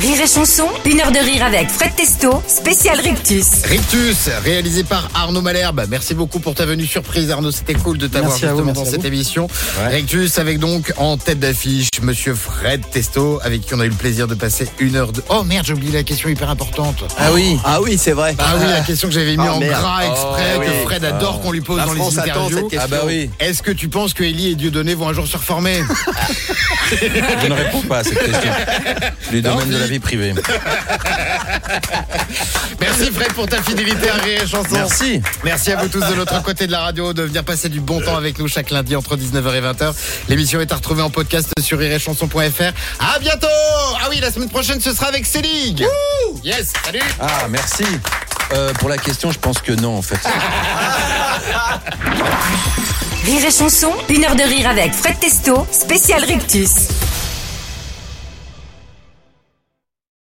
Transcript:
Rire et chanson, une heure de rire avec Fred Testo, spécial Rictus. Rictus, réalisé par Arnaud Malherbe. Merci beaucoup pour ta venue surprise, Arnaud. C'était cool de t'avoir vous, justement dans cette émission. Rictus avec donc en tête d'affiche Monsieur Fred Testo, avec qui on a eu le plaisir de passer une heure de. Oh merde, j'ai oublié la question hyper importante. Ah oui. Ah oui, c'est vrai. Ah oui, la question que j'avais mis Ah, en merde. gras exprès, Oh, que oui. Fred adore qu'on lui pose La dans France les attend interviews. cette question. Ah bah oui. Est-ce que tu penses que Ellie et Dieudonné vont un jour se reformer? Je ne réponds pas à cette question. Du domaine de la vie privée. Merci Fred pour ta fidélité à Rire et Chanson. Merci. Merci à vous tous de l'autre côté de la radio de venir passer du bon temps avec nous chaque lundi entre 19h et 20h. L'émission est à retrouver en podcast sur rireetchanson.fr. À bientôt Ah oui, la semaine prochaine, ce sera avec Célig Yes, salut Ah, merci. Euh, pour la question, je pense que non, en fait. Rire et chanson, une heure de rire avec Fred Testo, spécial Rictus.